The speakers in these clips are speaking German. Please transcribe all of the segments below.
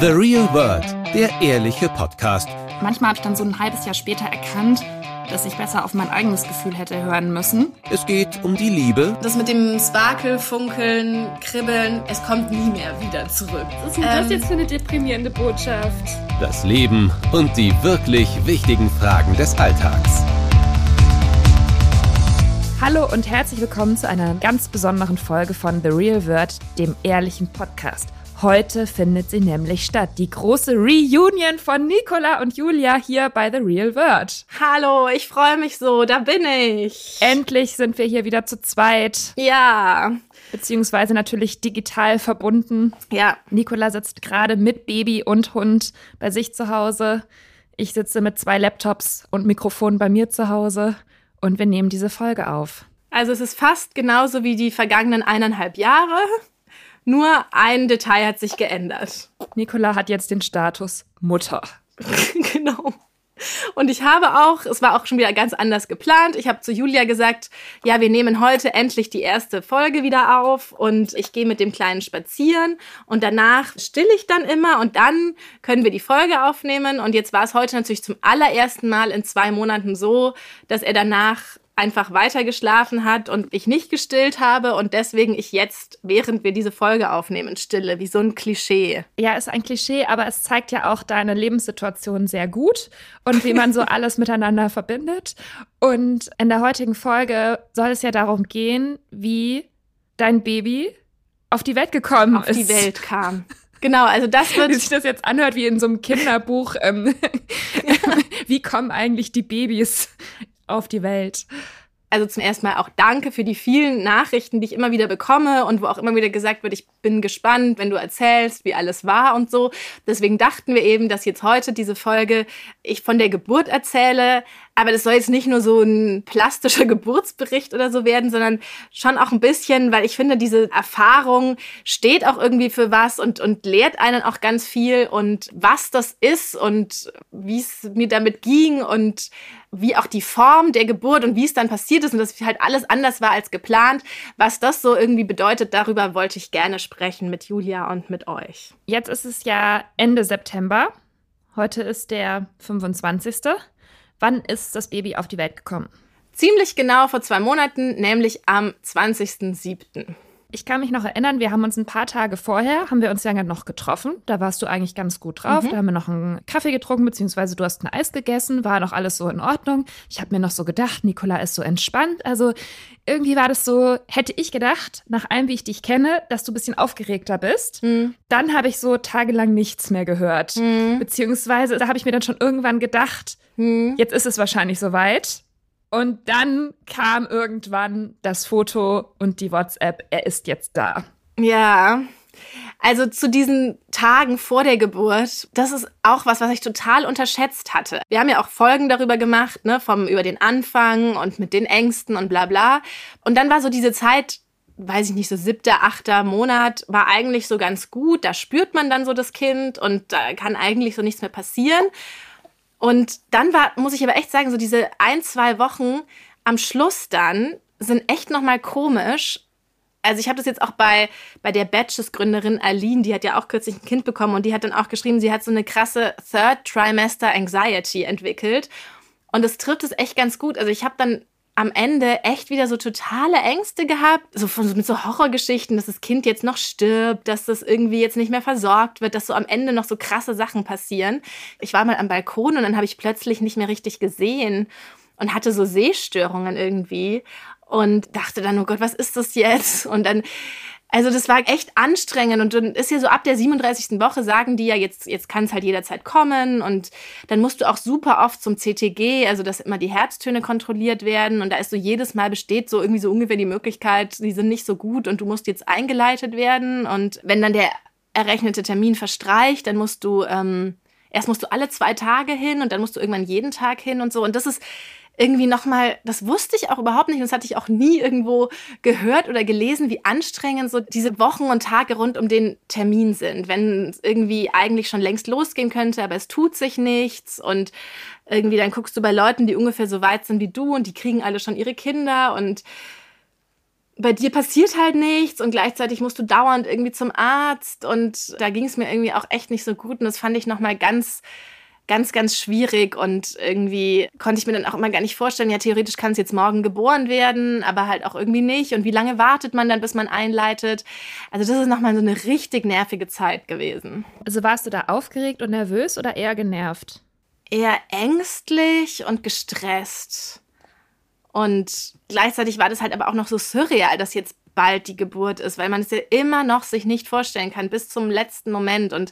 The Real World, der ehrliche Podcast. Manchmal habe ich dann so ein halbes Jahr später erkannt, dass ich besser auf mein eigenes Gefühl hätte hören müssen. Es geht um die Liebe. Das mit dem Sparkel, Funkeln, Kribbeln, es kommt nie mehr wieder zurück. Was ist denn das jetzt für eine deprimierende Botschaft? Das Leben und die wirklich wichtigen Fragen des Alltags. Hallo und herzlich willkommen zu einer ganz besonderen Folge von The Real World, dem ehrlichen Podcast. Heute findet sie nämlich statt. Die große Reunion von Nicola und Julia hier bei The Real World. Hallo, ich freue mich so, da bin ich. Endlich sind wir hier wieder zu zweit. Ja. Beziehungsweise natürlich digital verbunden. Ja. Nicola sitzt gerade mit Baby und Hund bei sich zu Hause. Ich sitze mit zwei Laptops und Mikrofon bei mir zu Hause und wir nehmen diese Folge auf. Also es ist fast genauso wie die vergangenen eineinhalb Jahre. Nur ein Detail hat sich geändert. Nicola hat jetzt den Status Mutter. genau. Und ich habe auch, es war auch schon wieder ganz anders geplant. Ich habe zu Julia gesagt, ja, wir nehmen heute endlich die erste Folge wieder auf und ich gehe mit dem Kleinen spazieren und danach still ich dann immer und dann können wir die Folge aufnehmen. Und jetzt war es heute natürlich zum allerersten Mal in zwei Monaten so, dass er danach einfach weiter geschlafen hat und ich nicht gestillt habe und deswegen ich jetzt, während wir diese Folge aufnehmen, stille, wie so ein Klischee. Ja, ist ein Klischee, aber es zeigt ja auch deine Lebenssituation sehr gut und wie man so alles miteinander verbindet. Und in der heutigen Folge soll es ja darum gehen, wie dein Baby auf die Welt gekommen auf ist. die Welt kam. Genau, also das wird. Wie sich das jetzt anhört wie in so einem Kinderbuch. Ähm, wie kommen eigentlich die Babys auf die Welt? Also zum ersten Mal auch danke für die vielen Nachrichten, die ich immer wieder bekomme und wo auch immer wieder gesagt wird, ich bin gespannt, wenn du erzählst, wie alles war und so. Deswegen dachten wir eben, dass jetzt heute diese Folge ich von der Geburt erzähle, aber das soll jetzt nicht nur so ein plastischer Geburtsbericht oder so werden, sondern schon auch ein bisschen, weil ich finde, diese Erfahrung steht auch irgendwie für was und, und lehrt einen auch ganz viel und was das ist und wie es mir damit ging und wie auch die Form der Geburt und wie es dann passiert ist und dass halt alles anders war als geplant. Was das so irgendwie bedeutet, darüber wollte ich gerne sprechen mit Julia und mit euch. Jetzt ist es ja Ende September. Heute ist der 25. Wann ist das Baby auf die Welt gekommen? Ziemlich genau vor zwei Monaten, nämlich am 20.07. Ich kann mich noch erinnern, wir haben uns ein paar Tage vorher, haben wir uns ja noch getroffen. Da warst du eigentlich ganz gut drauf. Mhm. Da haben wir noch einen Kaffee getrunken, beziehungsweise du hast ein Eis gegessen, war noch alles so in Ordnung. Ich habe mir noch so gedacht, Nicola ist so entspannt. Also irgendwie war das so, hätte ich gedacht, nach allem, wie ich dich kenne, dass du ein bisschen aufgeregter bist. Mhm. Dann habe ich so tagelang nichts mehr gehört. Mhm. Beziehungsweise da habe ich mir dann schon irgendwann gedacht, Mhm. jetzt ist es wahrscheinlich soweit. Und dann kam irgendwann das Foto und die WhatsApp, er ist jetzt da. Ja. Also zu diesen Tagen vor der Geburt, das ist auch was, was ich total unterschätzt hatte. Wir haben ja auch Folgen darüber gemacht, ne, vom über den Anfang und mit den Ängsten und bla bla. Und dann war so diese Zeit, weiß ich nicht, so siebter, achter Monat, war eigentlich so ganz gut. Da spürt man dann so das Kind und da kann eigentlich so nichts mehr passieren. Und dann war, muss ich aber echt sagen, so diese ein, zwei Wochen am Schluss dann sind echt nochmal komisch. Also ich habe das jetzt auch bei, bei der Batches-Gründerin Aline, die hat ja auch kürzlich ein Kind bekommen und die hat dann auch geschrieben, sie hat so eine krasse Third Trimester Anxiety entwickelt. Und das trifft es echt ganz gut. Also ich habe dann am Ende echt wieder so totale Ängste gehabt, so von, mit so Horrorgeschichten, dass das Kind jetzt noch stirbt, dass das irgendwie jetzt nicht mehr versorgt wird, dass so am Ende noch so krasse Sachen passieren. Ich war mal am Balkon und dann habe ich plötzlich nicht mehr richtig gesehen und hatte so Sehstörungen irgendwie und dachte dann, oh Gott, was ist das jetzt? Und dann also das war echt anstrengend und dann ist ja so ab der 37. Woche sagen die ja, jetzt, jetzt kann es halt jederzeit kommen und dann musst du auch super oft zum CTG, also dass immer die Herztöne kontrolliert werden und da ist so jedes Mal besteht so irgendwie so ungefähr die Möglichkeit, die sind nicht so gut und du musst jetzt eingeleitet werden und wenn dann der errechnete Termin verstreicht, dann musst du, ähm, erst musst du alle zwei Tage hin und dann musst du irgendwann jeden Tag hin und so und das ist irgendwie nochmal, das wusste ich auch überhaupt nicht und das hatte ich auch nie irgendwo gehört oder gelesen, wie anstrengend so diese Wochen und Tage rund um den Termin sind, wenn es irgendwie eigentlich schon längst losgehen könnte, aber es tut sich nichts und irgendwie dann guckst du bei Leuten, die ungefähr so weit sind wie du und die kriegen alle schon ihre Kinder und bei dir passiert halt nichts und gleichzeitig musst du dauernd irgendwie zum Arzt und da ging es mir irgendwie auch echt nicht so gut und das fand ich nochmal ganz ganz, ganz schwierig und irgendwie konnte ich mir dann auch immer gar nicht vorstellen, ja, theoretisch kann es jetzt morgen geboren werden, aber halt auch irgendwie nicht. Und wie lange wartet man dann, bis man einleitet? Also das ist nochmal so eine richtig nervige Zeit gewesen. Also warst du da aufgeregt und nervös oder eher genervt? Eher ängstlich und gestresst. Und gleichzeitig war das halt aber auch noch so surreal, dass jetzt bald die Geburt ist, weil man es ja immer noch sich nicht vorstellen kann bis zum letzten Moment. Und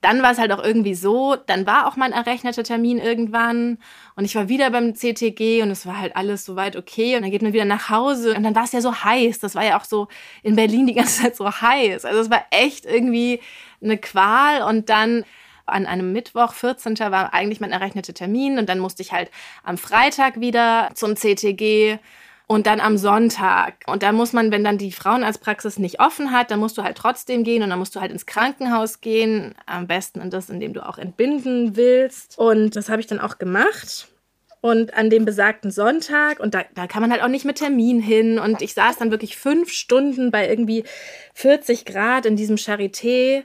dann war es halt auch irgendwie so, dann war auch mein errechneter Termin irgendwann und ich war wieder beim CTG und es war halt alles soweit okay und dann geht man wieder nach Hause und dann war es ja so heiß, das war ja auch so in Berlin die ganze Zeit so heiß, also es war echt irgendwie eine Qual und dann an einem Mittwoch, 14. war eigentlich mein errechneter Termin und dann musste ich halt am Freitag wieder zum CTG und dann am Sonntag. Und da muss man, wenn dann die Frauenarztpraxis nicht offen hat, dann musst du halt trotzdem gehen und dann musst du halt ins Krankenhaus gehen. Am besten in das, in dem du auch entbinden willst. Und das habe ich dann auch gemacht. Und an dem besagten Sonntag, und da, da kann man halt auch nicht mit Termin hin. Und ich saß dann wirklich fünf Stunden bei irgendwie 40 Grad in diesem Charité.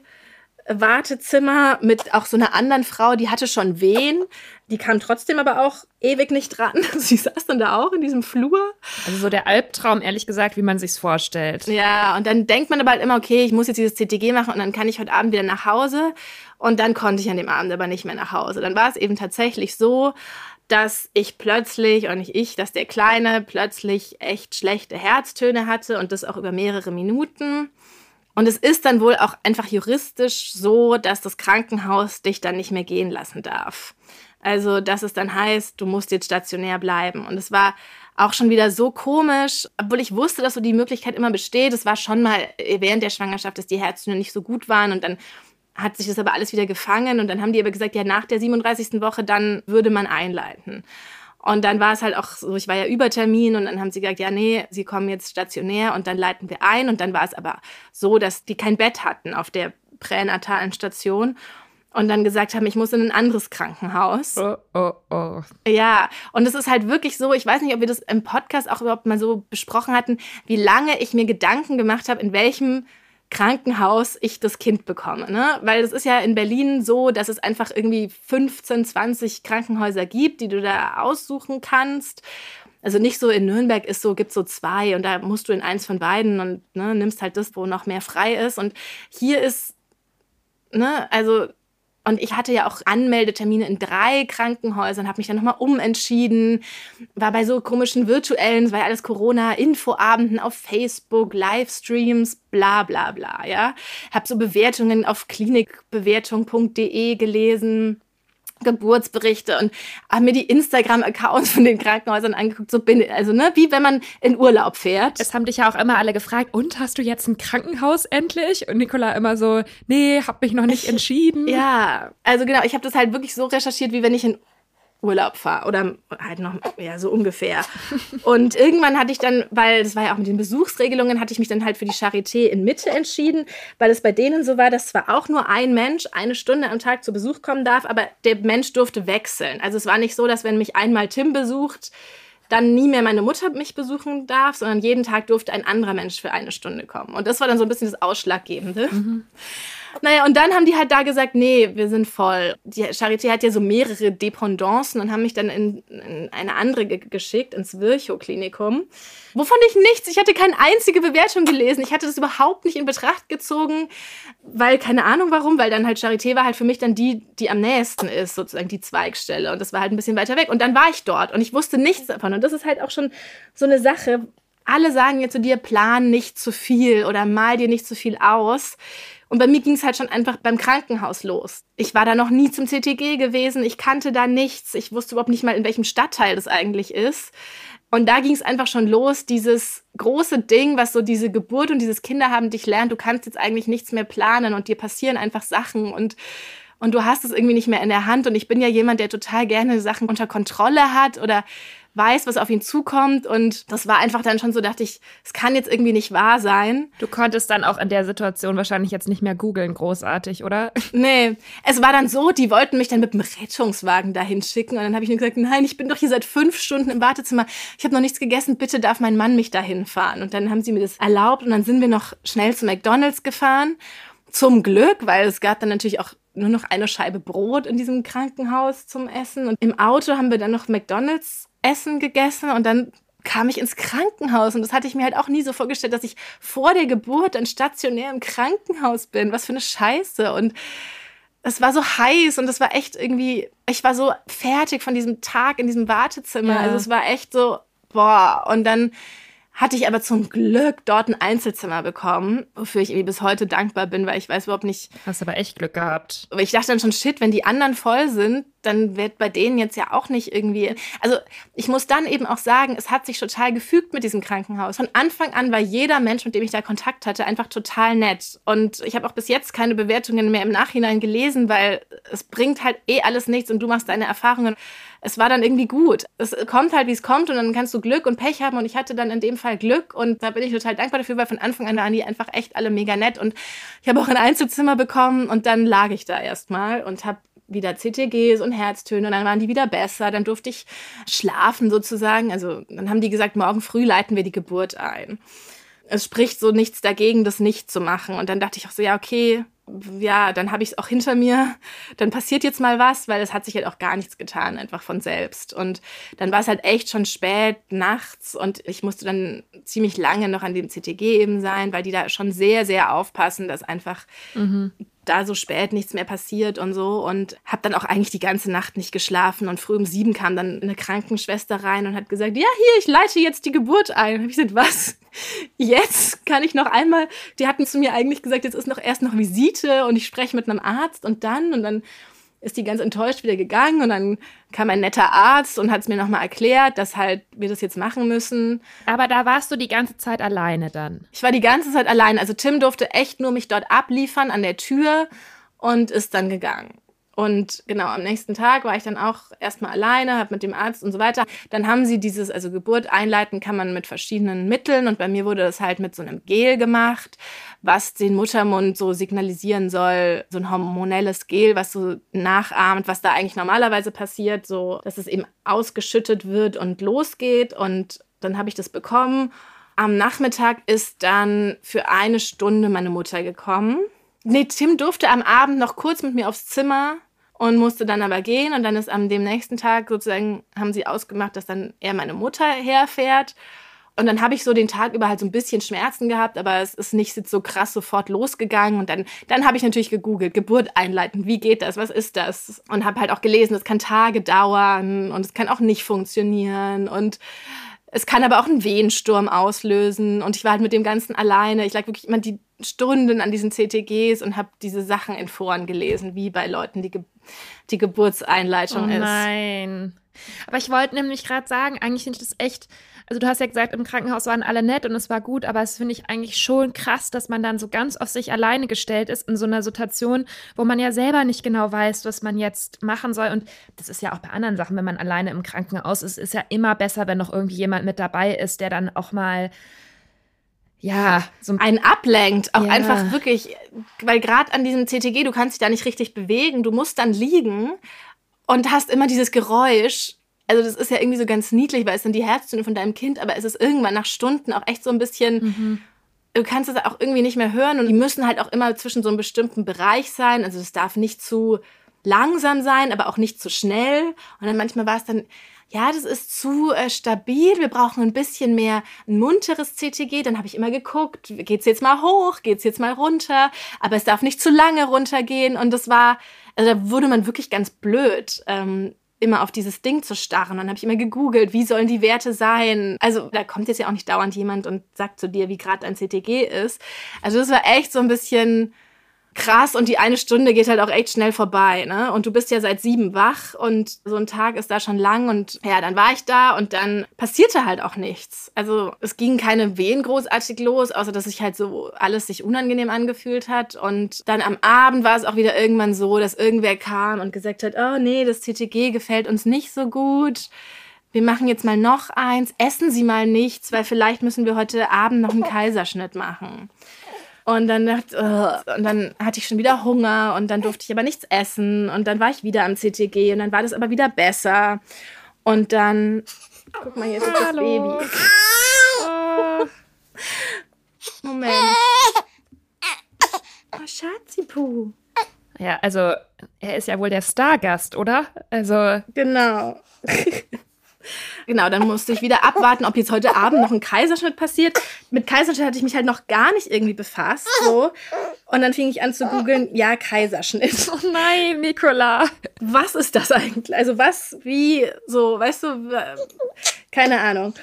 Wartezimmer mit auch so einer anderen Frau, die hatte schon Wehen. Die kam trotzdem aber auch ewig nicht dran. Sie saß dann da auch in diesem Flur. Also so der Albtraum, ehrlich gesagt, wie man sich's vorstellt. Ja, und dann denkt man aber halt immer, okay, ich muss jetzt dieses CTG machen und dann kann ich heute Abend wieder nach Hause. Und dann konnte ich an dem Abend aber nicht mehr nach Hause. Dann war es eben tatsächlich so, dass ich plötzlich, und nicht ich, dass der Kleine plötzlich echt schlechte Herztöne hatte und das auch über mehrere Minuten. Und es ist dann wohl auch einfach juristisch so, dass das Krankenhaus dich dann nicht mehr gehen lassen darf. Also, dass es dann heißt, du musst jetzt stationär bleiben. Und es war auch schon wieder so komisch, obwohl ich wusste, dass so die Möglichkeit immer besteht. Es war schon mal während der Schwangerschaft, dass die Herztöne nicht so gut waren und dann hat sich das aber alles wieder gefangen und dann haben die aber gesagt, ja, nach der 37. Woche, dann würde man einleiten. Und dann war es halt auch so, ich war ja über Termin und dann haben sie gesagt, ja, nee, sie kommen jetzt stationär und dann leiten wir ein. Und dann war es aber so, dass die kein Bett hatten auf der pränatalen Station und dann gesagt haben, ich muss in ein anderes Krankenhaus. Oh, oh, oh. Ja, und es ist halt wirklich so, ich weiß nicht, ob wir das im Podcast auch überhaupt mal so besprochen hatten, wie lange ich mir Gedanken gemacht habe, in welchem Krankenhaus ich das Kind bekomme. Ne? Weil es ist ja in Berlin so, dass es einfach irgendwie 15, 20 Krankenhäuser gibt, die du da aussuchen kannst. Also nicht so in Nürnberg ist so, gibt so zwei und da musst du in eins von beiden und ne, nimmst halt das, wo noch mehr frei ist. Und hier ist, ne, also und ich hatte ja auch Anmeldetermine in drei Krankenhäusern, habe mich dann nochmal umentschieden, war bei so komischen virtuellen, es war ja alles Corona, Infoabenden auf Facebook, Livestreams, bla bla bla, ja. Habe so Bewertungen auf klinikbewertung.de gelesen Geburtsberichte und habe mir die Instagram-Accounts von den Krankenhäusern angeguckt. So bin also ne, wie wenn man in Urlaub fährt. Es haben dich ja auch immer alle gefragt, und hast du jetzt ein Krankenhaus endlich? Und Nicola immer so, nee, hab mich noch nicht entschieden. ja, also genau, ich habe das halt wirklich so recherchiert, wie wenn ich in Urlaub fahre oder halt noch ja so ungefähr. Und irgendwann hatte ich dann, weil das war ja auch mit den Besuchsregelungen, hatte ich mich dann halt für die Charité in Mitte entschieden, weil es bei denen so war, dass zwar auch nur ein Mensch eine Stunde am Tag zu Besuch kommen darf, aber der Mensch durfte wechseln. Also es war nicht so, dass wenn mich einmal Tim besucht, dann nie mehr meine Mutter mich besuchen darf, sondern jeden Tag durfte ein anderer Mensch für eine Stunde kommen. Und das war dann so ein bisschen das Ausschlaggebende. Mhm. Naja, und dann haben die halt da gesagt, nee, wir sind voll. Die Charité hat ja so mehrere Dependancen und haben mich dann in, in eine andere ge geschickt, ins Virchow-Klinikum. Wovon ich nichts, ich hatte keine einzige Bewertung gelesen. Ich hatte das überhaupt nicht in Betracht gezogen, weil, keine Ahnung warum, weil dann halt Charité war halt für mich dann die, die am nächsten ist, sozusagen die Zweigstelle. Und das war halt ein bisschen weiter weg. Und dann war ich dort und ich wusste nichts davon. Und das ist halt auch schon so eine Sache. Alle sagen jetzt zu dir, plan nicht zu viel oder mal dir nicht zu viel aus. Und bei mir ging es halt schon einfach beim Krankenhaus los. Ich war da noch nie zum CTG gewesen, ich kannte da nichts, ich wusste überhaupt nicht mal, in welchem Stadtteil das eigentlich ist. Und da ging es einfach schon los, dieses große Ding, was so diese Geburt und dieses Kinderhaben dich lernt, du kannst jetzt eigentlich nichts mehr planen und dir passieren einfach Sachen und und du hast es irgendwie nicht mehr in der Hand. Und ich bin ja jemand, der total gerne Sachen unter Kontrolle hat oder weiß, was auf ihn zukommt. Und das war einfach dann schon so, dachte ich, es kann jetzt irgendwie nicht wahr sein. Du konntest dann auch in der Situation wahrscheinlich jetzt nicht mehr googeln, großartig, oder? Nee, es war dann so, die wollten mich dann mit dem Rettungswagen dahin schicken. Und dann habe ich nur gesagt, nein, ich bin doch hier seit fünf Stunden im Wartezimmer. Ich habe noch nichts gegessen, bitte darf mein Mann mich dahin fahren. Und dann haben sie mir das erlaubt und dann sind wir noch schnell zu McDonalds gefahren. Zum Glück, weil es gab dann natürlich auch nur noch eine Scheibe Brot in diesem Krankenhaus zum Essen. Und im Auto haben wir dann noch McDonalds Essen gegessen und dann kam ich ins Krankenhaus und das hatte ich mir halt auch nie so vorgestellt, dass ich vor der Geburt dann stationär im Krankenhaus bin. Was für eine Scheiße und es war so heiß und es war echt irgendwie, ich war so fertig von diesem Tag in diesem Wartezimmer. Ja. Also es war echt so, boah. Und dann hatte ich aber zum Glück dort ein Einzelzimmer bekommen, wofür ich irgendwie bis heute dankbar bin, weil ich weiß überhaupt nicht. Hast aber echt Glück gehabt. Aber ich dachte dann schon, shit, wenn die anderen voll sind, dann wird bei denen jetzt ja auch nicht irgendwie. Also ich muss dann eben auch sagen, es hat sich total gefügt mit diesem Krankenhaus. Von Anfang an war jeder Mensch, mit dem ich da Kontakt hatte, einfach total nett. Und ich habe auch bis jetzt keine Bewertungen mehr im Nachhinein gelesen, weil es bringt halt eh alles nichts und du machst deine Erfahrungen. Es war dann irgendwie gut. Es kommt halt, wie es kommt und dann kannst du Glück und Pech haben und ich hatte dann in dem Fall Glück und da bin ich total dankbar dafür, weil von Anfang an waren die einfach echt alle mega nett und ich habe auch ein Einzelzimmer bekommen und dann lag ich da erstmal und habe wieder CTGs und Herztöne und dann waren die wieder besser. Dann durfte ich schlafen sozusagen. Also dann haben die gesagt, morgen früh leiten wir die Geburt ein. Es spricht so nichts dagegen, das nicht zu machen. Und dann dachte ich auch so, ja, okay, ja, dann habe ich es auch hinter mir. Dann passiert jetzt mal was, weil es hat sich halt auch gar nichts getan, einfach von selbst. Und dann war es halt echt schon spät nachts und ich musste dann ziemlich lange noch an dem CTG eben sein, weil die da schon sehr, sehr aufpassen, dass einfach mhm da so spät nichts mehr passiert und so und habe dann auch eigentlich die ganze Nacht nicht geschlafen und früh um sieben kam dann eine Krankenschwester rein und hat gesagt, ja hier, ich leite jetzt die Geburt ein. Hab ich gesagt, was? Jetzt kann ich noch einmal, die hatten zu mir eigentlich gesagt, jetzt ist noch erst noch Visite und ich spreche mit einem Arzt und dann und dann ist die ganz enttäuscht wieder gegangen und dann kam ein netter Arzt und hat es mir nochmal erklärt, dass halt wir das jetzt machen müssen. Aber da warst du die ganze Zeit alleine dann? Ich war die ganze Zeit allein. Also Tim durfte echt nur mich dort abliefern an der Tür und ist dann gegangen. Und genau, am nächsten Tag war ich dann auch erstmal alleine, habe mit dem Arzt und so weiter. Dann haben sie dieses, also Geburt einleiten kann man mit verschiedenen Mitteln und bei mir wurde das halt mit so einem Gel gemacht, was den Muttermund so signalisieren soll, so ein hormonelles Gel, was so nachahmt, was da eigentlich normalerweise passiert, so dass es eben ausgeschüttet wird und losgeht. Und dann habe ich das bekommen. Am Nachmittag ist dann für eine Stunde meine Mutter gekommen Nee, Tim durfte am Abend noch kurz mit mir aufs Zimmer und musste dann aber gehen. Und dann ist am dem nächsten Tag sozusagen, haben sie ausgemacht, dass dann er meine Mutter herfährt. Und dann habe ich so den Tag über halt so ein bisschen Schmerzen gehabt, aber es ist nicht so krass sofort losgegangen. Und dann, dann habe ich natürlich gegoogelt, Geburt einleiten, wie geht das, was ist das? Und habe halt auch gelesen, es kann Tage dauern und es kann auch nicht funktionieren. Und es kann aber auch einen Wehensturm auslösen. Und ich war halt mit dem Ganzen alleine. Ich lag wirklich immer die Stunden an diesen CTGs und habe diese Sachen in Foren gelesen, wie bei Leuten die, Ge die Geburtseinleitung oh ist. Nein. Aber ich wollte nämlich gerade sagen, eigentlich finde ich das echt also du hast ja gesagt, im Krankenhaus waren alle nett und es war gut, aber es finde ich eigentlich schon krass, dass man dann so ganz auf sich alleine gestellt ist in so einer Situation, wo man ja selber nicht genau weiß, was man jetzt machen soll. Und das ist ja auch bei anderen Sachen, wenn man alleine im Krankenhaus ist, ist ja immer besser, wenn noch irgendwie jemand mit dabei ist, der dann auch mal ja, so einen ablenkt, auch ja. einfach wirklich, weil gerade an diesem CTG, du kannst dich da nicht richtig bewegen, du musst dann liegen und hast immer dieses Geräusch also das ist ja irgendwie so ganz niedlich, weil es sind die Herztöne von deinem Kind, aber es ist irgendwann nach Stunden auch echt so ein bisschen, mhm. du kannst es auch irgendwie nicht mehr hören und die müssen halt auch immer zwischen so einem bestimmten Bereich sein. Also das darf nicht zu langsam sein, aber auch nicht zu schnell. Und dann manchmal war es dann, ja, das ist zu äh, stabil, wir brauchen ein bisschen mehr ein munteres CTG. Dann habe ich immer geguckt, geht's jetzt mal hoch, geht's jetzt mal runter, aber es darf nicht zu lange runtergehen. Und das war, also da wurde man wirklich ganz blöd. Ähm, immer auf dieses Ding zu starren. Dann habe ich immer gegoogelt, wie sollen die Werte sein. Also da kommt jetzt ja auch nicht dauernd jemand und sagt zu dir, wie gerade dein CTG ist. Also das war echt so ein bisschen krass und die eine Stunde geht halt auch echt schnell vorbei, ne? Und du bist ja seit sieben wach und so ein Tag ist da schon lang und ja, dann war ich da und dann passierte halt auch nichts. Also es ging keine Wehen großartig los, außer dass sich halt so alles sich unangenehm angefühlt hat und dann am Abend war es auch wieder irgendwann so, dass irgendwer kam und gesagt hat, oh nee, das CTG gefällt uns nicht so gut wir machen jetzt mal noch eins, essen Sie mal nichts, weil vielleicht müssen wir heute Abend noch einen Kaiserschnitt machen. Und dann, dachte, uh, und dann hatte ich schon wieder Hunger und dann durfte ich aber nichts essen und dann war ich wieder am CTG und dann war das aber wieder besser. Und dann, guck mal, jetzt ist das Baby. Oh. Moment. Oh, Schatzipu. Ja, also er ist ja wohl der Stargast, oder? Also. Genau. Genau, dann musste ich wieder abwarten, ob jetzt heute Abend noch ein Kaiserschnitt passiert. Mit Kaiserschnitt hatte ich mich halt noch gar nicht irgendwie befasst. So. Und dann fing ich an zu googeln, ja, Kaiserschnitt. Oh nein, Nicola. Was ist das eigentlich? Also was, wie, so, weißt du, keine Ahnung.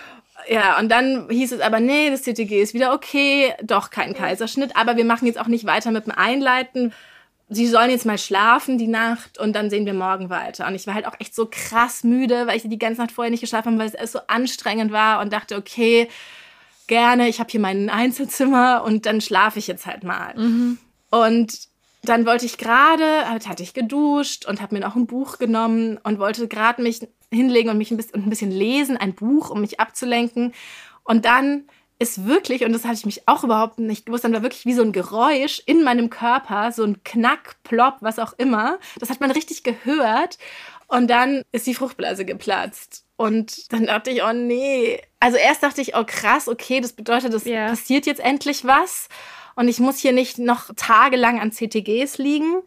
Ja, und dann hieß es aber, nee, das CTG ist wieder okay, doch kein Kaiserschnitt, aber wir machen jetzt auch nicht weiter mit dem Einleiten sie sollen jetzt mal schlafen die Nacht und dann sehen wir morgen weiter. Und ich war halt auch echt so krass müde, weil ich die ganze Nacht vorher nicht geschlafen habe, weil es alles so anstrengend war und dachte, okay, gerne, ich habe hier mein Einzelzimmer und dann schlafe ich jetzt halt mal. Mhm. Und dann wollte ich gerade, hatte ich geduscht und habe mir noch ein Buch genommen und wollte gerade mich hinlegen und mich ein bisschen, ein bisschen lesen, ein Buch, um mich abzulenken. Und dann ist wirklich, und das hatte ich mich auch überhaupt nicht gewusst, dann war wirklich wie so ein Geräusch in meinem Körper, so ein Knack, Plopp, was auch immer. Das hat man richtig gehört. Und dann ist die Fruchtblase geplatzt. Und dann dachte ich, oh nee. Also erst dachte ich, oh krass, okay, das bedeutet, es yeah. passiert jetzt endlich was. Und ich muss hier nicht noch tagelang an CTGs liegen.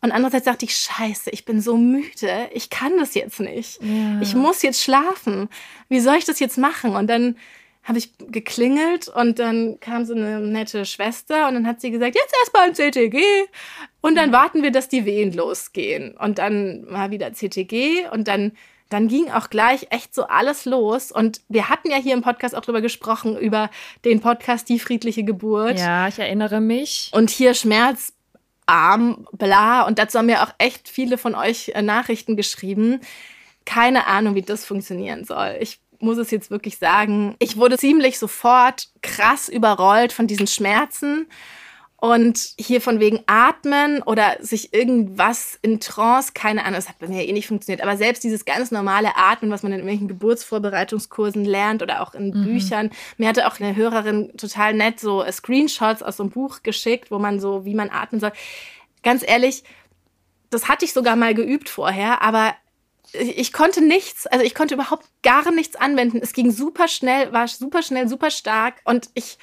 Und andererseits dachte ich, scheiße, ich bin so müde, ich kann das jetzt nicht. Yeah. Ich muss jetzt schlafen. Wie soll ich das jetzt machen? Und dann habe ich geklingelt und dann kam so eine nette Schwester und dann hat sie gesagt, jetzt erstmal ein CTG und dann warten wir, dass die Wehen losgehen. Und dann war wieder CTG und dann dann ging auch gleich echt so alles los. Und wir hatten ja hier im Podcast auch drüber gesprochen, über den Podcast Die friedliche Geburt. Ja, ich erinnere mich. Und hier Schmerz, Arm, bla. Und dazu haben ja auch echt viele von euch äh, Nachrichten geschrieben. Keine Ahnung, wie das funktionieren soll. Ich muss es jetzt wirklich sagen, ich wurde ziemlich sofort krass überrollt von diesen Schmerzen. Und hier von wegen Atmen oder sich irgendwas in Trance, keine Ahnung, das hat bei mir eh nicht funktioniert. Aber selbst dieses ganz normale Atmen, was man in irgendwelchen Geburtsvorbereitungskursen lernt oder auch in mhm. Büchern. Mir hatte auch eine Hörerin total nett so Screenshots aus so einem Buch geschickt, wo man so, wie man atmen soll. Ganz ehrlich, das hatte ich sogar mal geübt vorher, aber ich konnte nichts, also ich konnte überhaupt gar nichts anwenden. Es ging super schnell, war super schnell, super stark und ich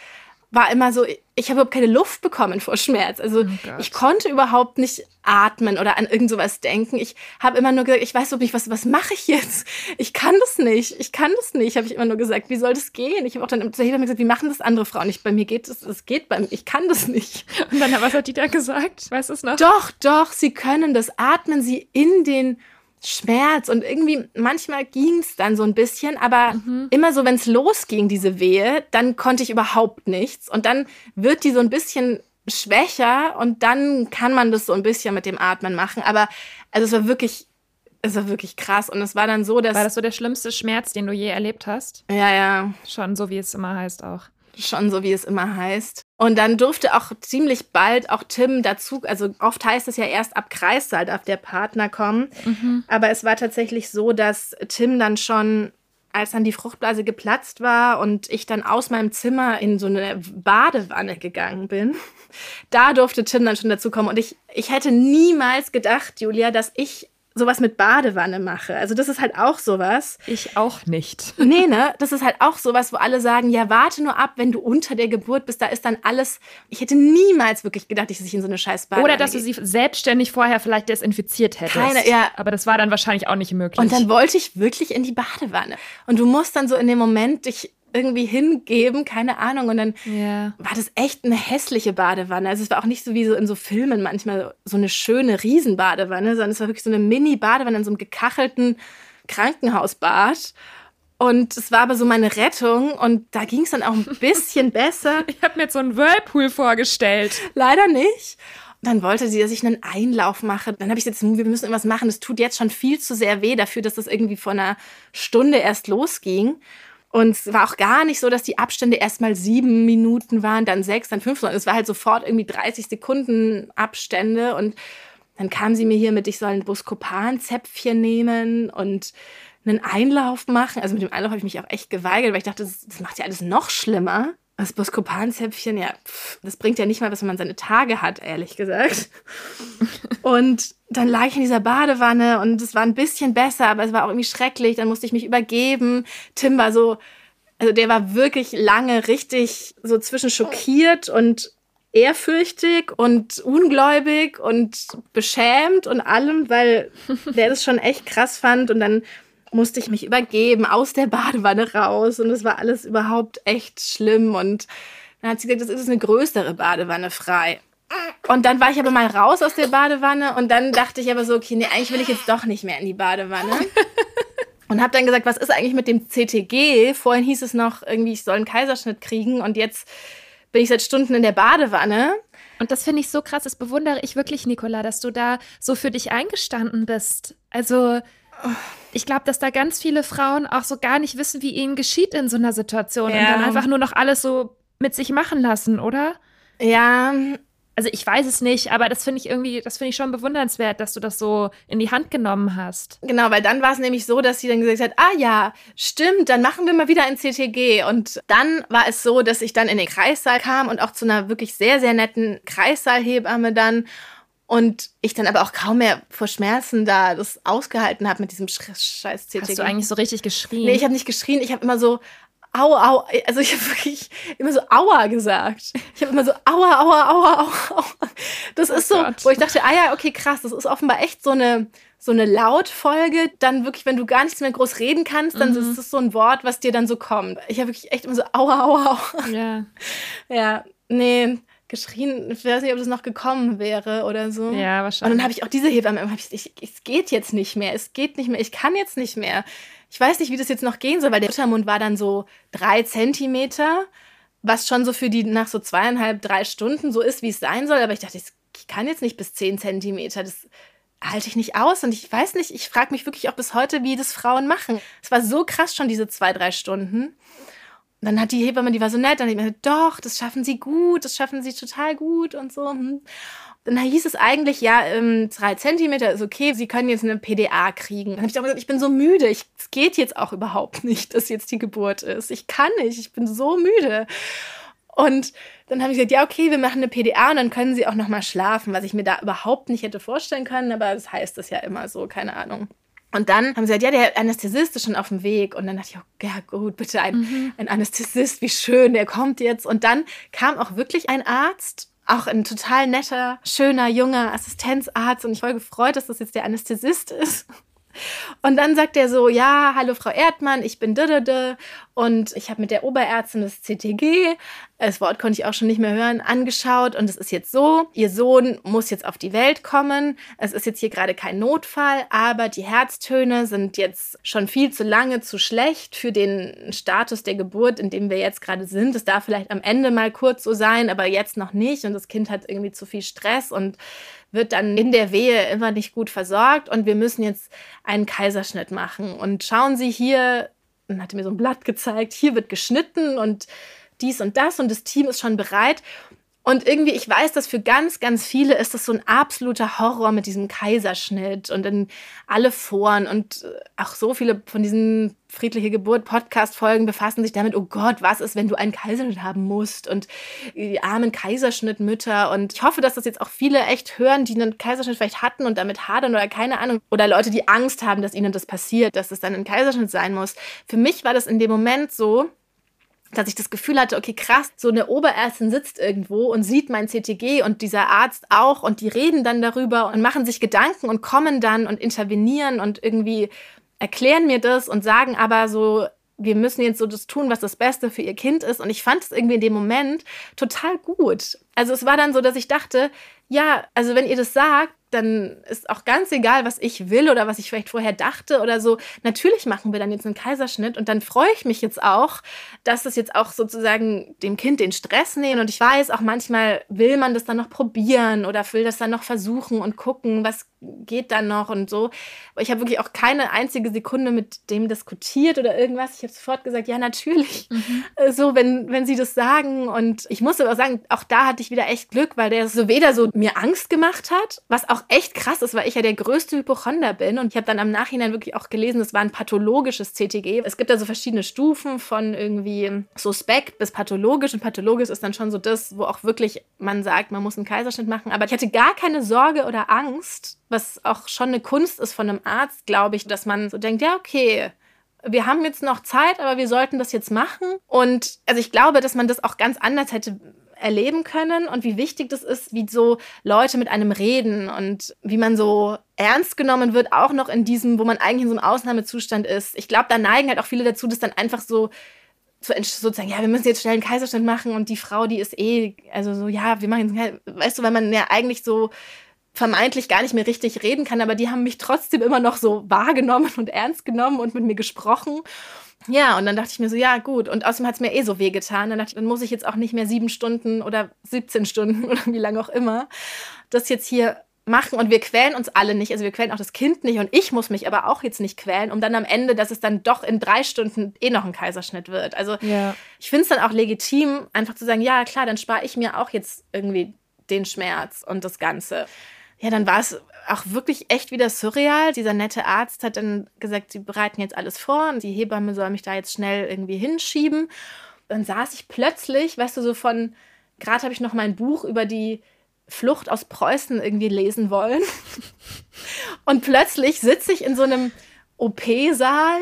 war immer so, ich habe überhaupt keine Luft bekommen vor Schmerz. Also oh ich konnte überhaupt nicht atmen oder an irgend sowas denken. Ich habe immer nur gesagt, ich weiß nicht, was, was mache ich jetzt? Ich kann das nicht, ich kann das nicht, habe ich immer nur gesagt. Wie soll das gehen? Ich habe auch dann zu Hebamme gesagt, wie machen das andere Frauen nicht? Bei mir geht das, es geht bei mir, ich kann das nicht. Und dann, was hat die da gesagt? Weißt du es noch? Doch, doch, sie können das. Atmen sie in den Schmerz und irgendwie manchmal ging es dann so ein bisschen, aber mhm. immer so, wenn es losging, diese Wehe, dann konnte ich überhaupt nichts und dann wird die so ein bisschen schwächer und dann kann man das so ein bisschen mit dem Atmen machen, aber also es war wirklich es war wirklich krass und es war dann so, dass war das so der schlimmste Schmerz, den du je erlebt hast? Ja, ja. Schon so wie es immer heißt auch schon so wie es immer heißt. Und dann durfte auch ziemlich bald auch Tim dazu, also oft heißt es ja erst ab Kreissaal darf der Partner kommen. Mhm. Aber es war tatsächlich so, dass Tim dann schon als dann die Fruchtblase geplatzt war und ich dann aus meinem Zimmer in so eine Badewanne gegangen bin, da durfte Tim dann schon dazu kommen. Und ich, ich hätte niemals gedacht, Julia, dass ich sowas mit Badewanne mache. Also das ist halt auch sowas. Ich auch nicht. Nee, ne? Das ist halt auch sowas, wo alle sagen, ja, warte nur ab, wenn du unter der Geburt bist, da ist dann alles. Ich hätte niemals wirklich gedacht, dass ich in so eine scheiß Badewanne Oder dass du sie selbstständig vorher vielleicht desinfiziert hättest. Keine, ja. Aber das war dann wahrscheinlich auch nicht möglich. Und dann wollte ich wirklich in die Badewanne. Und du musst dann so in dem Moment dich irgendwie hingeben, keine Ahnung. Und dann yeah. war das echt eine hässliche Badewanne. Also es war auch nicht so wie so in so Filmen manchmal so eine schöne Riesenbadewanne, sondern es war wirklich so eine Mini-Badewanne in so einem gekachelten Krankenhausbad. Und es war aber so meine Rettung und da ging es dann auch ein bisschen besser. Ich habe mir jetzt so einen Whirlpool vorgestellt. Leider nicht. Dann wollte sie, dass ich einen Einlauf mache. Dann habe ich jetzt, wir müssen irgendwas machen. Das tut jetzt schon viel zu sehr weh dafür, dass das irgendwie vor einer Stunde erst losging. Und es war auch gar nicht so, dass die Abstände erst mal sieben Minuten waren, dann sechs, dann fünf, sondern es war halt sofort irgendwie 30 Sekunden Abstände. Und dann kam sie mir hier mit, ich soll ein Buscopan-Zäpfchen nehmen und einen Einlauf machen. Also mit dem Einlauf habe ich mich auch echt geweigert, weil ich dachte, das, das macht ja alles noch schlimmer. Das Boskopanzäpfchen, ja, pff, das bringt ja nicht mal was, man seine Tage hat, ehrlich gesagt. Und dann lag ich in dieser Badewanne und es war ein bisschen besser, aber es war auch irgendwie schrecklich. Dann musste ich mich übergeben. Tim war so, also der war wirklich lange richtig so zwischen schockiert und ehrfürchtig und ungläubig und beschämt und allem, weil der das schon echt krass fand und dann musste ich mich übergeben aus der Badewanne raus und es war alles überhaupt echt schlimm und dann hat sie gesagt, das ist eine größere Badewanne frei. Und dann war ich aber mal raus aus der Badewanne und dann dachte ich aber so, okay, nee, eigentlich will ich jetzt doch nicht mehr in die Badewanne. Und habe dann gesagt, was ist eigentlich mit dem CTG? Vorhin hieß es noch irgendwie, ich soll einen Kaiserschnitt kriegen und jetzt bin ich seit Stunden in der Badewanne. Und das finde ich so krass, das bewundere ich wirklich, Nicola, dass du da so für dich eingestanden bist. Also ich glaube, dass da ganz viele Frauen auch so gar nicht wissen, wie ihnen geschieht in so einer Situation ja. und dann einfach nur noch alles so mit sich machen lassen, oder? Ja, also ich weiß es nicht, aber das finde ich irgendwie, das finde ich schon bewundernswert, dass du das so in die Hand genommen hast. Genau, weil dann war es nämlich so, dass sie dann gesagt hat, ah ja, stimmt, dann machen wir mal wieder ein CTG. Und dann war es so, dass ich dann in den Kreissaal kam und auch zu einer wirklich sehr, sehr netten Kreissaalhebamme dann. Und ich dann aber auch kaum mehr vor Schmerzen da das ausgehalten habe mit diesem scheiß CTG. Hast du eigentlich so richtig geschrien? Nee, ich habe nicht geschrien. Ich habe immer so, au, au. Also ich habe wirklich immer so aua gesagt. Ich habe immer so aua, aua, aua, aua, aua. Das oh ist so, Gott. wo ich dachte, ah ja, okay, krass, das ist offenbar echt so eine so eine Lautfolge, dann wirklich, wenn du gar nichts mehr groß reden kannst, dann mhm. ist das so ein Wort, was dir dann so kommt. Ich habe wirklich echt immer so aua, aua, aua. Ja. Ja, nee, geschrien, ich weiß nicht, ob das noch gekommen wäre oder so. Ja, wahrscheinlich. Und dann habe ich auch diese Hebamme, ich, ich, es geht jetzt nicht mehr, es geht nicht mehr, ich kann jetzt nicht mehr ich weiß nicht, wie das jetzt noch gehen soll, weil der Muttermund war dann so drei Zentimeter, was schon so für die nach so zweieinhalb, drei Stunden so ist, wie es sein soll. Aber ich dachte, ich kann jetzt nicht bis zehn Zentimeter. Das halte ich nicht aus. Und ich weiß nicht, ich frage mich wirklich auch bis heute, wie das Frauen machen. Es war so krass schon, diese zwei, drei Stunden. Und dann hat die Hebamme, die war so nett, dann hat die mir doch, das schaffen sie gut, das schaffen sie total gut und so. Hm dann hieß es eigentlich, ja, ähm, drei Zentimeter ist okay, Sie können jetzt eine PDA kriegen. Dann habe ich auch gesagt, ich bin so müde, es geht jetzt auch überhaupt nicht, dass jetzt die Geburt ist. Ich kann nicht, ich bin so müde. Und dann habe ich gesagt, ja, okay, wir machen eine PDA und dann können Sie auch noch mal schlafen, was ich mir da überhaupt nicht hätte vorstellen können, aber das heißt das ja immer so, keine Ahnung. Und dann haben sie gesagt, ja, der Anästhesist ist schon auf dem Weg. Und dann dachte ich, oh, ja gut, bitte ein, mhm. ein Anästhesist, wie schön, der kommt jetzt. Und dann kam auch wirklich ein Arzt auch ein total netter, schöner, junger Assistenzarzt und ich voll gefreut, dass das jetzt der Anästhesist ist. Und dann sagt er so, ja, hallo Frau Erdmann, ich bin Dödödö und ich habe mit der Oberärztin das CTG, das Wort konnte ich auch schon nicht mehr hören, angeschaut und es ist jetzt so, Ihr Sohn muss jetzt auf die Welt kommen. Es ist jetzt hier gerade kein Notfall, aber die Herztöne sind jetzt schon viel zu lange zu schlecht für den Status der Geburt, in dem wir jetzt gerade sind. Es darf vielleicht am Ende mal kurz so sein, aber jetzt noch nicht und das Kind hat irgendwie zu viel Stress und wird dann in der Wehe immer nicht gut versorgt und wir müssen jetzt einen Kaiserschnitt machen. Und schauen Sie hier, und hatte mir so ein Blatt gezeigt, hier wird geschnitten und dies und das und das Team ist schon bereit. Und irgendwie, ich weiß, dass für ganz, ganz viele ist das so ein absoluter Horror mit diesem Kaiserschnitt und in alle Foren und äh, auch so viele von diesen friedliche Geburt Podcast-Folgen befassen sich damit, oh Gott, was ist, wenn du einen Kaiserschnitt haben musst und die armen Kaiserschnittmütter und ich hoffe, dass das jetzt auch viele echt hören, die einen Kaiserschnitt vielleicht hatten und damit hadern oder keine Ahnung oder Leute, die Angst haben, dass ihnen das passiert, dass es dann ein Kaiserschnitt sein muss. Für mich war das in dem Moment so, dass ich das Gefühl hatte, okay, krass, so eine Oberärztin sitzt irgendwo und sieht mein CTG und dieser Arzt auch und die reden dann darüber und machen sich Gedanken und kommen dann und intervenieren und irgendwie erklären mir das und sagen aber so, wir müssen jetzt so das tun, was das Beste für ihr Kind ist. Und ich fand es irgendwie in dem Moment total gut. Also es war dann so, dass ich dachte, ja, also wenn ihr das sagt, dann ist auch ganz egal, was ich will oder was ich vielleicht vorher dachte oder so. Natürlich machen wir dann jetzt einen Kaiserschnitt und dann freue ich mich jetzt auch, dass das jetzt auch sozusagen dem Kind den Stress nehmen. Und ich weiß, auch manchmal will man das dann noch probieren oder will das dann noch versuchen und gucken, was geht dann noch und so. Aber ich habe wirklich auch keine einzige Sekunde mit dem diskutiert oder irgendwas. Ich habe sofort gesagt, ja, natürlich. Mhm. So, wenn, wenn sie das sagen. Und ich muss aber auch sagen, auch da hatte ich wieder echt Glück, weil der so weder so mir Angst gemacht hat, was auch echt krass ist, weil ich ja der größte Hypochonder bin. Und ich habe dann am Nachhinein wirklich auch gelesen, es war ein pathologisches CTG. Es gibt da so verschiedene Stufen von irgendwie suspekt bis pathologisch. Und pathologisch ist dann schon so das, wo auch wirklich man sagt, man muss einen Kaiserschnitt machen. Aber ich hatte gar keine Sorge oder Angst, was auch schon eine Kunst ist von einem Arzt, glaube ich, dass man so denkt, ja, okay, wir haben jetzt noch Zeit, aber wir sollten das jetzt machen. Und also ich glaube, dass man das auch ganz anders hätte erleben können und wie wichtig das ist, wie so Leute mit einem reden und wie man so ernst genommen wird, auch noch in diesem, wo man eigentlich in so einem Ausnahmezustand ist. Ich glaube, da neigen halt auch viele dazu, das dann einfach so zu sozusagen, ja, wir müssen jetzt schnell einen Kaiserschnitt machen und die Frau, die ist eh, also so, ja, wir machen jetzt, weißt du, weil man ja eigentlich so vermeintlich gar nicht mehr richtig reden kann, aber die haben mich trotzdem immer noch so wahrgenommen und ernst genommen und mit mir gesprochen. Ja, und dann dachte ich mir so, ja, gut. Und außerdem hat es mir eh so wehgetan. Dann dachte ich, dann muss ich jetzt auch nicht mehr sieben Stunden oder 17 Stunden oder wie lange auch immer das jetzt hier machen und wir quälen uns alle nicht, also wir quälen auch das Kind nicht und ich muss mich aber auch jetzt nicht quälen, um dann am Ende, dass es dann doch in drei Stunden eh noch ein Kaiserschnitt wird. Also ja. ich finde es dann auch legitim, einfach zu sagen, ja klar, dann spare ich mir auch jetzt irgendwie den Schmerz und das Ganze ja, dann war es auch wirklich echt wieder surreal. Dieser nette Arzt hat dann gesagt, sie bereiten jetzt alles vor und die Hebamme soll mich da jetzt schnell irgendwie hinschieben. Dann saß ich plötzlich, weißt du, so von, gerade habe ich noch mein Buch über die Flucht aus Preußen irgendwie lesen wollen. Und plötzlich sitze ich in so einem OP-Saal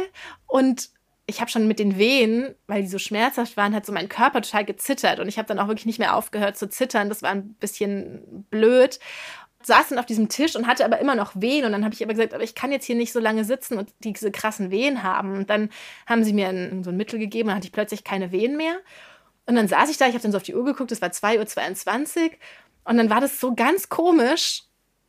und ich habe schon mit den Wehen, weil die so schmerzhaft waren, hat so mein Körper total gezittert und ich habe dann auch wirklich nicht mehr aufgehört zu zittern. Das war ein bisschen blöd saß dann auf diesem Tisch und hatte aber immer noch Wehen. Und dann habe ich aber gesagt, aber ich kann jetzt hier nicht so lange sitzen und diese krassen Wehen haben. Und dann haben sie mir ein, so ein Mittel gegeben, dann hatte ich plötzlich keine Wehen mehr. Und dann saß ich da, ich habe dann so auf die Uhr geguckt, es war 2.22 Uhr. Und dann war das so ganz komisch,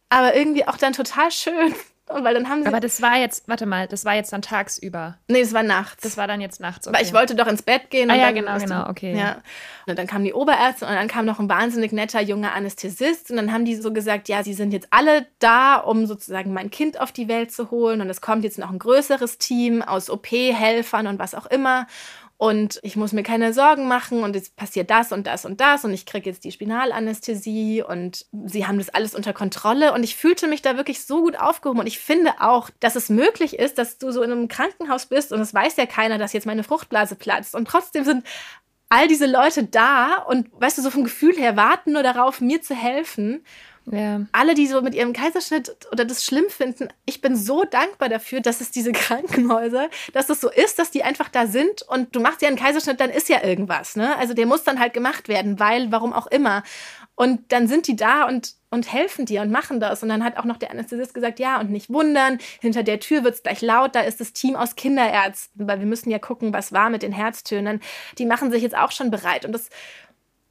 aber irgendwie auch dann total schön. Und weil dann haben sie Aber das war jetzt, warte mal, das war jetzt dann tagsüber. Nee, das war nachts. Das war dann jetzt nachts. Okay. Weil ich wollte doch ins Bett gehen. Ah, ja, genau, genau, okay. Ja. Und dann kamen die Oberärzte und dann kam noch ein wahnsinnig netter junger Anästhesist. Und dann haben die so gesagt, ja, sie sind jetzt alle da, um sozusagen mein Kind auf die Welt zu holen. Und es kommt jetzt noch ein größeres Team aus OP-Helfern und was auch immer und ich muss mir keine Sorgen machen und es passiert das und das und das und ich kriege jetzt die Spinalanästhesie und sie haben das alles unter Kontrolle. Und ich fühlte mich da wirklich so gut aufgehoben. Und ich finde auch, dass es möglich ist, dass du so in einem Krankenhaus bist und es weiß ja keiner, dass jetzt meine Fruchtblase platzt. Und trotzdem sind all diese Leute da und weißt du, so vom Gefühl her warten nur darauf, mir zu helfen. Ja. Alle, die so mit ihrem Kaiserschnitt oder das schlimm finden, ich bin so dankbar dafür, dass es diese Krankenhäuser, dass es so ist, dass die einfach da sind und du machst ja einen Kaiserschnitt, dann ist ja irgendwas, ne? Also der muss dann halt gemacht werden, weil, warum auch immer. Und dann sind die da und, und helfen dir und machen das. Und dann hat auch noch der Anästhesist gesagt, ja, und nicht wundern, hinter der Tür wird es gleich laut, da ist das Team aus Kinderärzten, weil wir müssen ja gucken, was war mit den Herztönen. Die machen sich jetzt auch schon bereit. Und das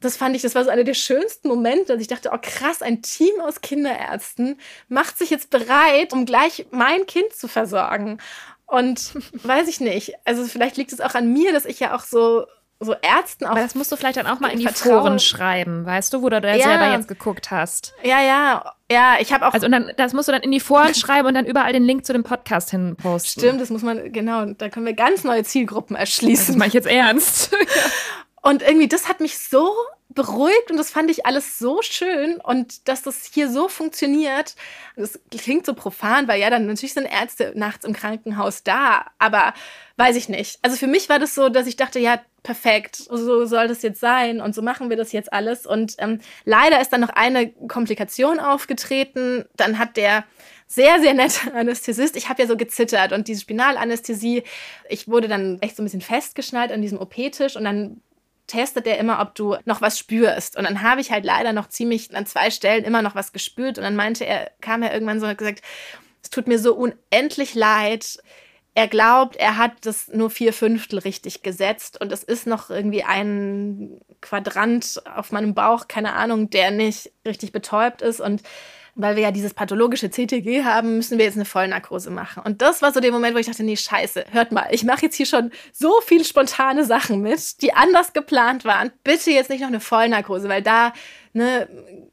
das fand ich, das war so einer der schönsten Momente. dass ich dachte, oh krass, ein Team aus Kinderärzten macht sich jetzt bereit, um gleich mein Kind zu versorgen. Und weiß ich nicht. Also vielleicht liegt es auch an mir, dass ich ja auch so so Ärzten auch. Aber das musst du vielleicht dann auch mal in die vertrauen. Foren schreiben, weißt du, wo du da ja. selber jetzt geguckt hast. Ja, ja. Ja, ich habe auch. Also und dann, das musst du dann in die Foren schreiben und dann überall den Link zu dem Podcast hin posten. Stimmt, das muss man, genau. Da können wir ganz neue Zielgruppen erschließen. Das mache ich jetzt ernst. Und irgendwie, das hat mich so beruhigt und das fand ich alles so schön und dass das hier so funktioniert. Das klingt so profan, weil ja, dann natürlich sind Ärzte nachts im Krankenhaus da, aber weiß ich nicht. Also für mich war das so, dass ich dachte, ja, perfekt, so soll das jetzt sein und so machen wir das jetzt alles. Und ähm, leider ist dann noch eine Komplikation aufgetreten. Dann hat der sehr, sehr nette Anästhesist. Ich habe ja so gezittert und diese Spinalanästhesie, ich wurde dann echt so ein bisschen festgeschnallt an diesem OP-Tisch und dann testet er immer, ob du noch was spürst. Und dann habe ich halt leider noch ziemlich an zwei Stellen immer noch was gespürt. Und dann meinte er, kam er irgendwann so und hat gesagt, es tut mir so unendlich leid. Er glaubt, er hat das nur vier Fünftel richtig gesetzt und es ist noch irgendwie ein Quadrant auf meinem Bauch, keine Ahnung, der nicht richtig betäubt ist und weil wir ja dieses pathologische CTG haben, müssen wir jetzt eine Vollnarkose machen. Und das war so der Moment, wo ich dachte, nee, scheiße, hört mal, ich mache jetzt hier schon so viele spontane Sachen mit, die anders geplant waren. Bitte jetzt nicht noch eine Vollnarkose, weil da ne,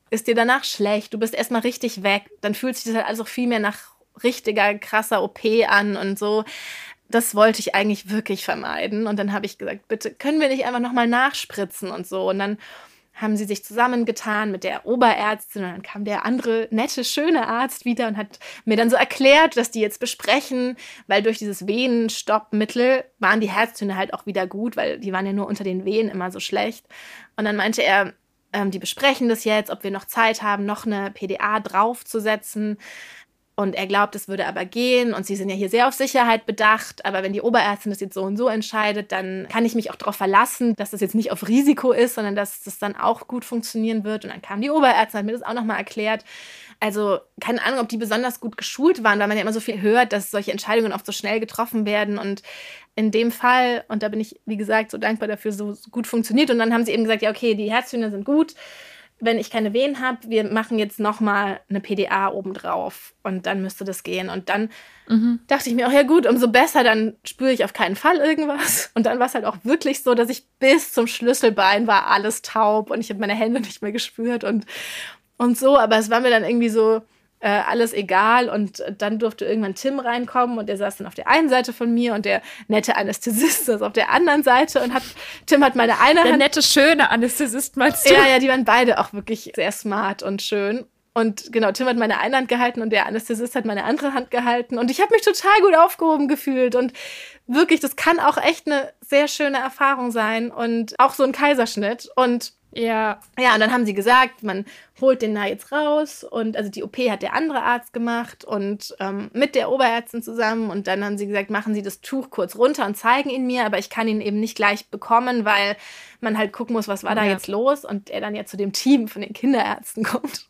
ist dir danach schlecht, du bist erstmal richtig weg. Dann fühlt sich das halt also viel mehr nach richtiger, krasser OP an und so. Das wollte ich eigentlich wirklich vermeiden. Und dann habe ich gesagt, bitte können wir nicht einfach nochmal nachspritzen und so. Und dann haben sie sich zusammengetan mit der Oberärztin und dann kam der andere nette, schöne Arzt wieder und hat mir dann so erklärt, dass die jetzt besprechen, weil durch dieses Venenstoppmittel waren die Herztöne halt auch wieder gut, weil die waren ja nur unter den Wehen immer so schlecht. Und dann meinte er, ähm, die besprechen das jetzt, ob wir noch Zeit haben, noch eine PDA draufzusetzen. Und er glaubt, es würde aber gehen. Und sie sind ja hier sehr auf Sicherheit bedacht. Aber wenn die Oberärztin das jetzt so und so entscheidet, dann kann ich mich auch darauf verlassen, dass das jetzt nicht auf Risiko ist, sondern dass das dann auch gut funktionieren wird. Und dann kam die Oberärztin, hat mir das auch nochmal erklärt. Also keine Ahnung, ob die besonders gut geschult waren, weil man ja immer so viel hört, dass solche Entscheidungen oft so schnell getroffen werden. Und in dem Fall, und da bin ich, wie gesagt, so dankbar dafür, so gut funktioniert. Und dann haben sie eben gesagt, ja, okay, die Herztöne sind gut wenn ich keine Wehen habe, wir machen jetzt nochmal eine PDA obendrauf und dann müsste das gehen. Und dann mhm. dachte ich mir auch, ja gut, umso besser, dann spüre ich auf keinen Fall irgendwas. Und dann war es halt auch wirklich so, dass ich bis zum Schlüsselbein war alles taub und ich habe meine Hände nicht mehr gespürt und, und so. Aber es war mir dann irgendwie so, äh, alles egal. Und dann durfte irgendwann Tim reinkommen und der saß dann auf der einen Seite von mir und der nette Anästhesist saß auf der anderen Seite und hat, Tim hat meine eine der Hand. Der nette, schöne Anästhesist meinst du? Ja, ja, die waren beide auch wirklich sehr smart und schön. Und genau, Tim hat meine eine Hand gehalten und der Anästhesist hat meine andere Hand gehalten. Und ich habe mich total gut aufgehoben gefühlt. Und wirklich, das kann auch echt eine sehr schöne Erfahrung sein. Und auch so ein Kaiserschnitt. Und ja. Ja, und dann haben sie gesagt, man holt den da jetzt raus. Und also die OP hat der andere Arzt gemacht und ähm, mit der Oberärztin zusammen. Und dann haben sie gesagt, machen Sie das Tuch kurz runter und zeigen ihn mir, aber ich kann ihn eben nicht gleich bekommen, weil man halt gucken muss, was war da jetzt los. Und er dann ja zu dem Team von den Kinderärzten kommt.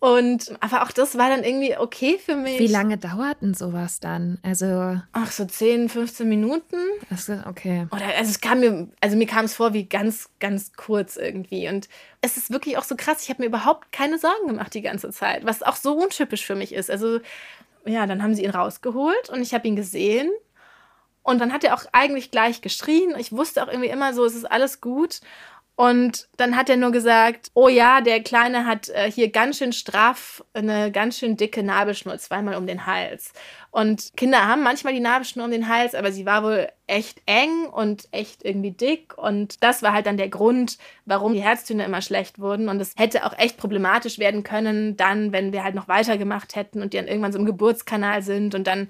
Und aber auch das war dann irgendwie okay für mich. Wie lange dauert denn sowas dann? Also ach so 10, 15 Minuten. Also, okay. Oder also es kam mir also mir kam es vor wie ganz ganz kurz irgendwie und es ist wirklich auch so krass, ich habe mir überhaupt keine Sorgen gemacht die ganze Zeit, was auch so untypisch für mich ist. Also ja, dann haben sie ihn rausgeholt und ich habe ihn gesehen und dann hat er auch eigentlich gleich geschrien. Ich wusste auch irgendwie immer so, es ist alles gut. Und dann hat er nur gesagt, oh ja, der Kleine hat äh, hier ganz schön straff eine ganz schön dicke Nabelschnur zweimal um den Hals. Und Kinder haben manchmal die Nabelschnur um den Hals, aber sie war wohl echt eng und echt irgendwie dick. Und das war halt dann der Grund, warum die Herztöne immer schlecht wurden. Und es hätte auch echt problematisch werden können, dann, wenn wir halt noch weitergemacht hätten und die dann irgendwann so im Geburtskanal sind und dann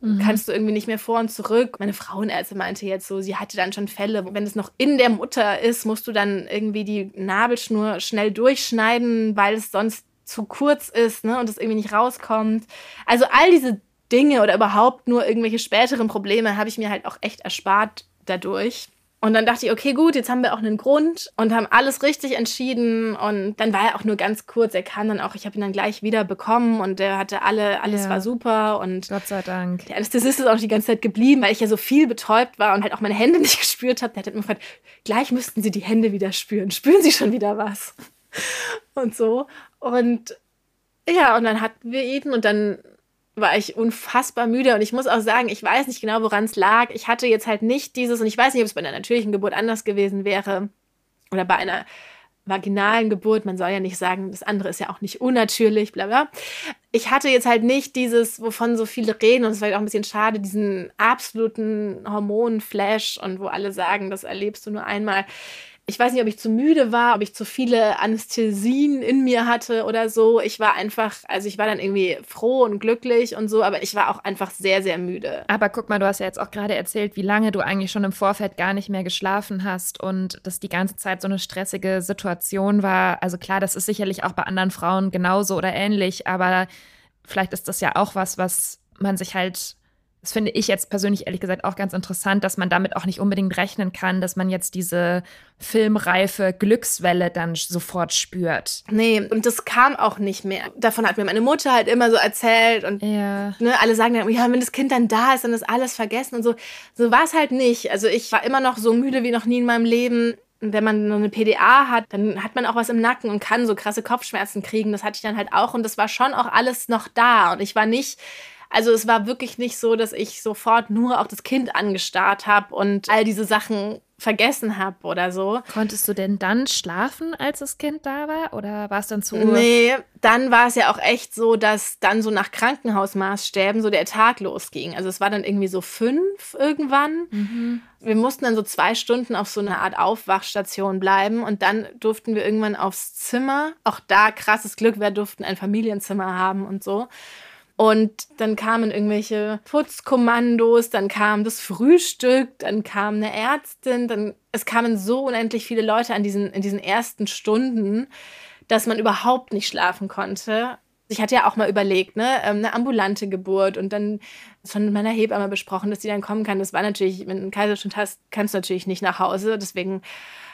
Mhm. Kannst du irgendwie nicht mehr vor und zurück. Meine Frauenärztin meinte jetzt so, sie hatte dann schon Fälle, wenn es noch in der Mutter ist, musst du dann irgendwie die Nabelschnur schnell durchschneiden, weil es sonst zu kurz ist ne, und es irgendwie nicht rauskommt. Also all diese Dinge oder überhaupt nur irgendwelche späteren Probleme habe ich mir halt auch echt erspart dadurch. Und dann dachte ich, okay, gut, jetzt haben wir auch einen Grund und haben alles richtig entschieden. Und dann war er auch nur ganz kurz. Er kam dann auch, ich habe ihn dann gleich wieder bekommen und er hatte alle, alles ja. war super. Und Gott sei Dank. Der Anästhesist ist auch die ganze Zeit geblieben, weil ich ja so viel betäubt war und halt auch meine Hände nicht gespürt habe. Der hat immer gefragt, gleich müssten Sie die Hände wieder spüren. Spüren Sie schon wieder was? Und so. Und ja, und dann hatten wir ihn und dann war ich unfassbar müde und ich muss auch sagen, ich weiß nicht genau, woran es lag. Ich hatte jetzt halt nicht dieses und ich weiß nicht, ob es bei einer natürlichen Geburt anders gewesen wäre oder bei einer vaginalen Geburt. Man soll ja nicht sagen, das andere ist ja auch nicht unnatürlich, bla bla. Ich hatte jetzt halt nicht dieses, wovon so viele reden und es war auch ein bisschen schade, diesen absoluten Hormonflash und wo alle sagen, das erlebst du nur einmal ich weiß nicht, ob ich zu müde war, ob ich zu viele Anästhesien in mir hatte oder so. Ich war einfach, also ich war dann irgendwie froh und glücklich und so, aber ich war auch einfach sehr, sehr müde. Aber guck mal, du hast ja jetzt auch gerade erzählt, wie lange du eigentlich schon im Vorfeld gar nicht mehr geschlafen hast und dass die ganze Zeit so eine stressige Situation war. Also klar, das ist sicherlich auch bei anderen Frauen genauso oder ähnlich, aber vielleicht ist das ja auch was, was man sich halt das finde ich jetzt persönlich ehrlich gesagt auch ganz interessant, dass man damit auch nicht unbedingt rechnen kann, dass man jetzt diese filmreife Glückswelle dann sofort spürt. Nee, und das kam auch nicht mehr. Davon hat mir meine Mutter halt immer so erzählt und ja. ne, alle sagen dann, ja, wenn das Kind dann da ist, dann ist alles vergessen und so. So war es halt nicht. Also ich war immer noch so müde wie noch nie in meinem Leben. Und wenn man eine PDA hat, dann hat man auch was im Nacken und kann so krasse Kopfschmerzen kriegen. Das hatte ich dann halt auch und das war schon auch alles noch da. Und ich war nicht also es war wirklich nicht so, dass ich sofort nur auf das Kind angestarrt habe und all diese Sachen vergessen habe oder so. Konntest du denn dann schlafen, als das Kind da war? Oder war es dann zu. Nee, dann war es ja auch echt so, dass dann so nach Krankenhausmaßstäben so der Tag losging. Also es war dann irgendwie so fünf irgendwann. Mhm. Wir mussten dann so zwei Stunden auf so einer Art Aufwachstation bleiben und dann durften wir irgendwann aufs Zimmer. Auch da krasses Glück, wir durften ein Familienzimmer haben und so. Und dann kamen irgendwelche Putzkommandos, dann kam das Frühstück, dann kam eine Ärztin, dann es kamen so unendlich viele Leute an diesen in diesen ersten Stunden, dass man überhaupt nicht schlafen konnte. Ich hatte ja auch mal überlegt, ne, ähm, eine ambulante Geburt und dann schon mit meiner Hebamme besprochen, dass die dann kommen kann. Das war natürlich, wenn du einen Kaiserschnitt hast, kannst du natürlich nicht nach Hause. Deswegen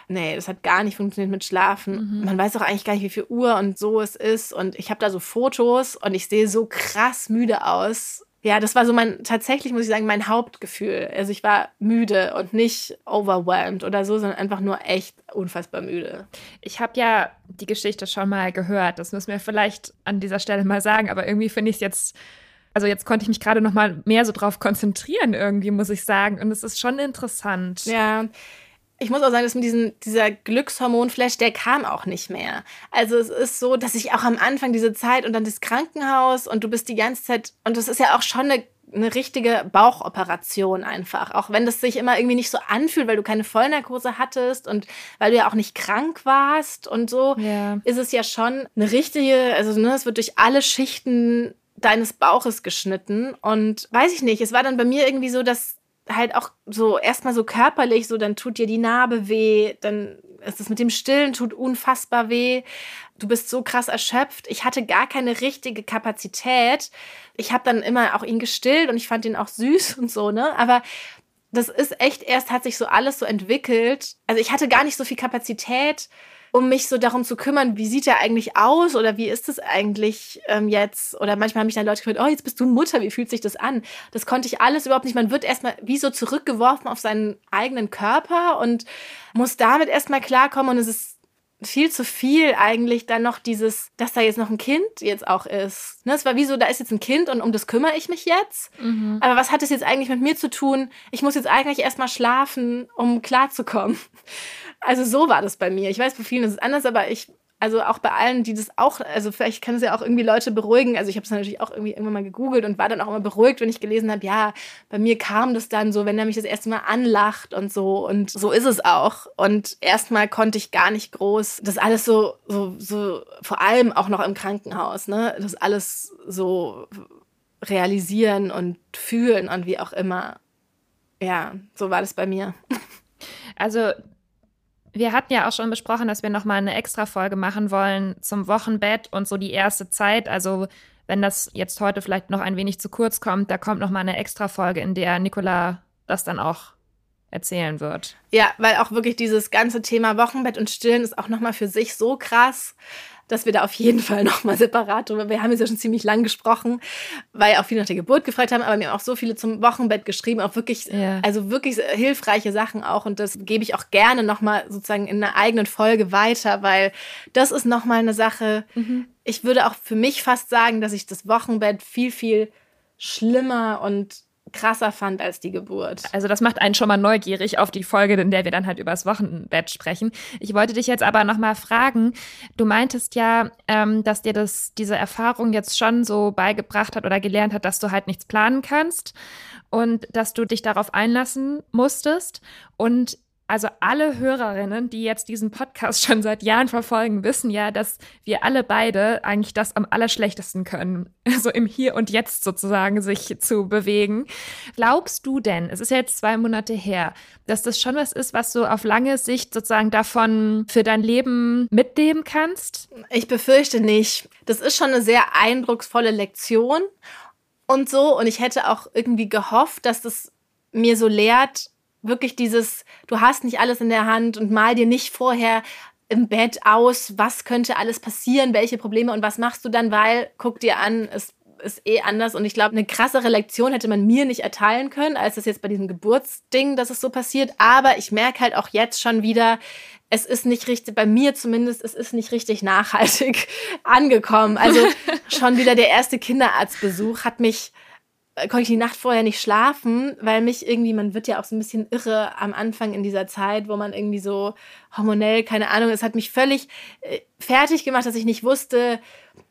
nee, das hat gar nicht funktioniert mit Schlafen. Mhm. Man weiß auch eigentlich gar nicht, wie viel Uhr und so es ist. Und ich habe da so Fotos und ich sehe so krass müde aus. Ja, das war so mein, tatsächlich muss ich sagen, mein Hauptgefühl. Also ich war müde und nicht overwhelmed oder so, sondern einfach nur echt unfassbar müde. Ich habe ja die Geschichte schon mal gehört. Das müssen wir vielleicht an dieser Stelle mal sagen. Aber irgendwie finde ich es jetzt also jetzt konnte ich mich gerade noch mal mehr so drauf konzentrieren irgendwie, muss ich sagen. Und es ist schon interessant. Ja, ich muss auch sagen, dass mit diesem, dieser Glückshormonflash, der kam auch nicht mehr. Also es ist so, dass ich auch am Anfang diese Zeit und dann das Krankenhaus und du bist die ganze Zeit, und das ist ja auch schon eine, eine richtige Bauchoperation einfach. Auch wenn das sich immer irgendwie nicht so anfühlt, weil du keine Vollnarkose hattest und weil du ja auch nicht krank warst und so, ja. ist es ja schon eine richtige, also ne, es wird durch alle Schichten deines Bauches geschnitten. Und weiß ich nicht, es war dann bei mir irgendwie so, dass halt auch so erstmal so körperlich, so dann tut dir die Narbe weh, dann ist es mit dem Stillen tut unfassbar weh. Du bist so krass erschöpft. Ich hatte gar keine richtige Kapazität. Ich habe dann immer auch ihn gestillt und ich fand ihn auch süß und so, ne? Aber das ist echt erst hat sich so alles so entwickelt. Also ich hatte gar nicht so viel Kapazität um mich so darum zu kümmern, wie sieht er eigentlich aus oder wie ist es eigentlich ähm, jetzt? Oder manchmal haben mich dann Leute gefragt, oh, jetzt bist du Mutter, wie fühlt sich das an? Das konnte ich alles überhaupt nicht. Man wird erstmal wie so zurückgeworfen auf seinen eigenen Körper und muss damit erstmal klarkommen und es ist viel zu viel eigentlich dann noch dieses, dass da jetzt noch ein Kind jetzt auch ist. Ne, es war wie so, da ist jetzt ein Kind und um das kümmere ich mich jetzt. Mhm. Aber was hat es jetzt eigentlich mit mir zu tun? Ich muss jetzt eigentlich erstmal schlafen, um klarzukommen. Also so war das bei mir. Ich weiß, bei vielen ist es anders, aber ich, also auch bei allen, die das auch, also vielleicht können es ja auch irgendwie Leute beruhigen. Also ich habe es natürlich auch irgendwie irgendwann mal gegoogelt und war dann auch immer beruhigt, wenn ich gelesen habe, ja, bei mir kam das dann so, wenn er mich das erste Mal anlacht und so. Und so ist es auch. Und erstmal konnte ich gar nicht groß das alles so, so, so, vor allem auch noch im Krankenhaus, ne, das alles so realisieren und fühlen und wie auch immer. Ja, so war das bei mir. Also wir hatten ja auch schon besprochen, dass wir nochmal eine extra Folge machen wollen zum Wochenbett und so die erste Zeit. Also wenn das jetzt heute vielleicht noch ein wenig zu kurz kommt, da kommt nochmal eine extra Folge, in der Nicola das dann auch erzählen wird. Ja, weil auch wirklich dieses ganze Thema Wochenbett und Stillen ist auch nochmal für sich so krass dass wir da auf jeden Fall nochmal separat drüber. Wir haben jetzt ja schon ziemlich lang gesprochen, weil auch viele nach der Geburt gefragt haben, aber mir haben auch so viele zum Wochenbett geschrieben, auch wirklich, ja. also wirklich hilfreiche Sachen auch. Und das gebe ich auch gerne nochmal sozusagen in einer eigenen Folge weiter, weil das ist nochmal eine Sache. Mhm. Ich würde auch für mich fast sagen, dass ich das Wochenbett viel, viel schlimmer und krasser fand als die Geburt. Also das macht einen schon mal neugierig auf die Folge, in der wir dann halt über das Wochenbett sprechen. Ich wollte dich jetzt aber noch mal fragen, du meintest ja, ähm, dass dir das diese Erfahrung jetzt schon so beigebracht hat oder gelernt hat, dass du halt nichts planen kannst und dass du dich darauf einlassen musstest und also alle Hörerinnen, die jetzt diesen Podcast schon seit Jahren verfolgen, wissen ja, dass wir alle beide eigentlich das am allerschlechtesten können, so im Hier und Jetzt sozusagen sich zu bewegen. Glaubst du denn, es ist ja jetzt zwei Monate her, dass das schon was ist, was du auf lange Sicht sozusagen davon für dein Leben mitnehmen kannst? Ich befürchte nicht. Das ist schon eine sehr eindrucksvolle Lektion und so. Und ich hätte auch irgendwie gehofft, dass das mir so lehrt, wirklich dieses, du hast nicht alles in der Hand und mal dir nicht vorher im Bett aus, was könnte alles passieren, welche Probleme und was machst du dann, weil, guck dir an, es ist eh anders und ich glaube, eine krassere Lektion hätte man mir nicht erteilen können, als das jetzt bei diesem Geburtsding, dass es so passiert. Aber ich merke halt auch jetzt schon wieder, es ist nicht richtig, bei mir zumindest, es ist nicht richtig nachhaltig angekommen. Also schon wieder der erste Kinderarztbesuch hat mich konnte ich die Nacht vorher nicht schlafen, weil mich irgendwie, man wird ja auch so ein bisschen irre am Anfang in dieser Zeit, wo man irgendwie so hormonell, keine Ahnung, es hat mich völlig äh, fertig gemacht, dass ich nicht wusste,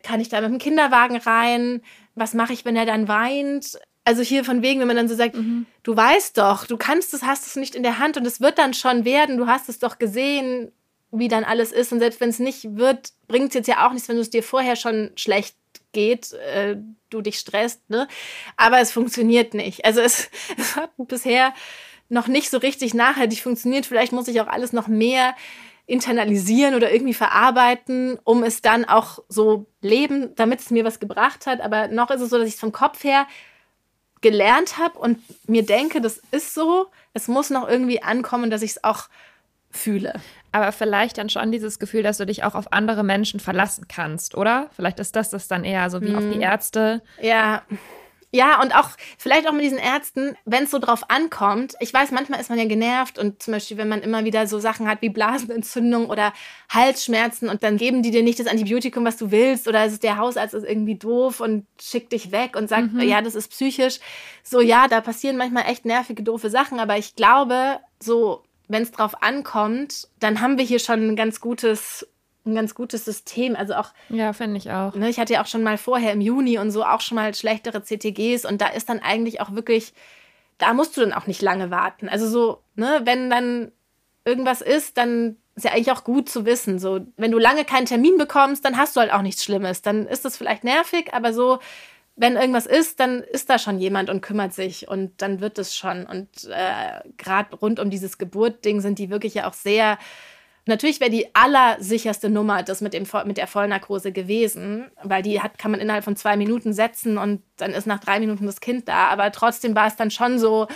kann ich da mit dem Kinderwagen rein? Was mache ich, wenn er dann weint? Also hier von wegen, wenn man dann so sagt, mhm. du weißt doch, du kannst es, hast es nicht in der Hand und es wird dann schon werden, du hast es doch gesehen, wie dann alles ist und selbst wenn es nicht wird, bringt es jetzt ja auch nichts, wenn du es dir vorher schon schlecht geht, äh, du dich stresst, ne? Aber es funktioniert nicht. Also es, es hat bisher noch nicht so richtig nachhaltig funktioniert. Vielleicht muss ich auch alles noch mehr internalisieren oder irgendwie verarbeiten, um es dann auch so leben, damit es mir was gebracht hat. Aber noch ist es so, dass ich es vom Kopf her gelernt habe und mir denke, das ist so. Es muss noch irgendwie ankommen, dass ich es auch fühle aber vielleicht dann schon dieses Gefühl, dass du dich auch auf andere Menschen verlassen kannst, oder? Vielleicht ist das das dann eher so wie hm. auf die mhm. Ärzte. Ja. Ja, und auch vielleicht auch mit diesen Ärzten, wenn es so drauf ankommt. Ich weiß, manchmal ist man ja genervt und zum Beispiel, wenn man immer wieder so Sachen hat wie Blasenentzündung oder Halsschmerzen und dann geben die dir nicht das Antibiotikum, was du willst oder ist der Hausarzt ist irgendwie doof und schickt dich weg und sagt, mhm. ja, das ist psychisch. So, ja, da passieren manchmal echt nervige, doofe Sachen, aber ich glaube, so wenn es drauf ankommt, dann haben wir hier schon ein ganz gutes ein ganz gutes System. Also auch. Ja, finde ich auch. Ne, ich hatte ja auch schon mal vorher im Juni und so auch schon mal schlechtere CTGs und da ist dann eigentlich auch wirklich, da musst du dann auch nicht lange warten. Also so, ne, wenn dann irgendwas ist, dann ist ja eigentlich auch gut zu wissen. So, wenn du lange keinen Termin bekommst, dann hast du halt auch nichts Schlimmes. Dann ist das vielleicht nervig, aber so, wenn irgendwas ist, dann ist da schon jemand und kümmert sich und dann wird es schon. Und äh, gerade rund um dieses Geburtding sind die wirklich ja auch sehr. Natürlich wäre die allersicherste Nummer das mit, dem, mit der Vollnarkose gewesen, weil die hat, kann man innerhalb von zwei Minuten setzen und dann ist nach drei Minuten das Kind da. Aber trotzdem war es dann schon so,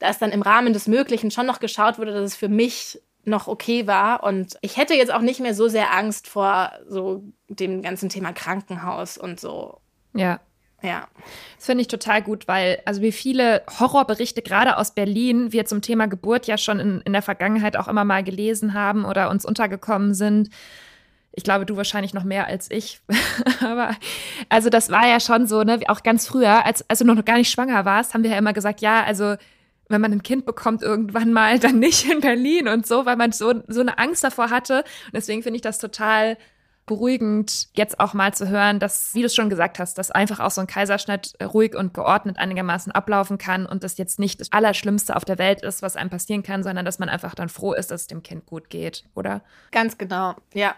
dass dann im Rahmen des Möglichen schon noch geschaut wurde, dass es für mich noch okay war. Und ich hätte jetzt auch nicht mehr so sehr Angst vor so dem ganzen Thema Krankenhaus und so. Ja, ja. Das finde ich total gut, weil, also wie viele Horrorberichte gerade aus Berlin wir zum Thema Geburt ja schon in, in der Vergangenheit auch immer mal gelesen haben oder uns untergekommen sind. Ich glaube, du wahrscheinlich noch mehr als ich. Aber also das war ja schon so, ne, auch ganz früher, als, als du noch gar nicht schwanger warst, haben wir ja immer gesagt, ja, also wenn man ein Kind bekommt irgendwann mal, dann nicht in Berlin und so, weil man so, so eine Angst davor hatte. Und deswegen finde ich das total beruhigend, jetzt auch mal zu hören, dass, wie du es schon gesagt hast, dass einfach auch so ein Kaiserschnitt ruhig und geordnet einigermaßen ablaufen kann und das jetzt nicht das Allerschlimmste auf der Welt ist, was einem passieren kann, sondern dass man einfach dann froh ist, dass es dem Kind gut geht, oder? Ganz genau, ja.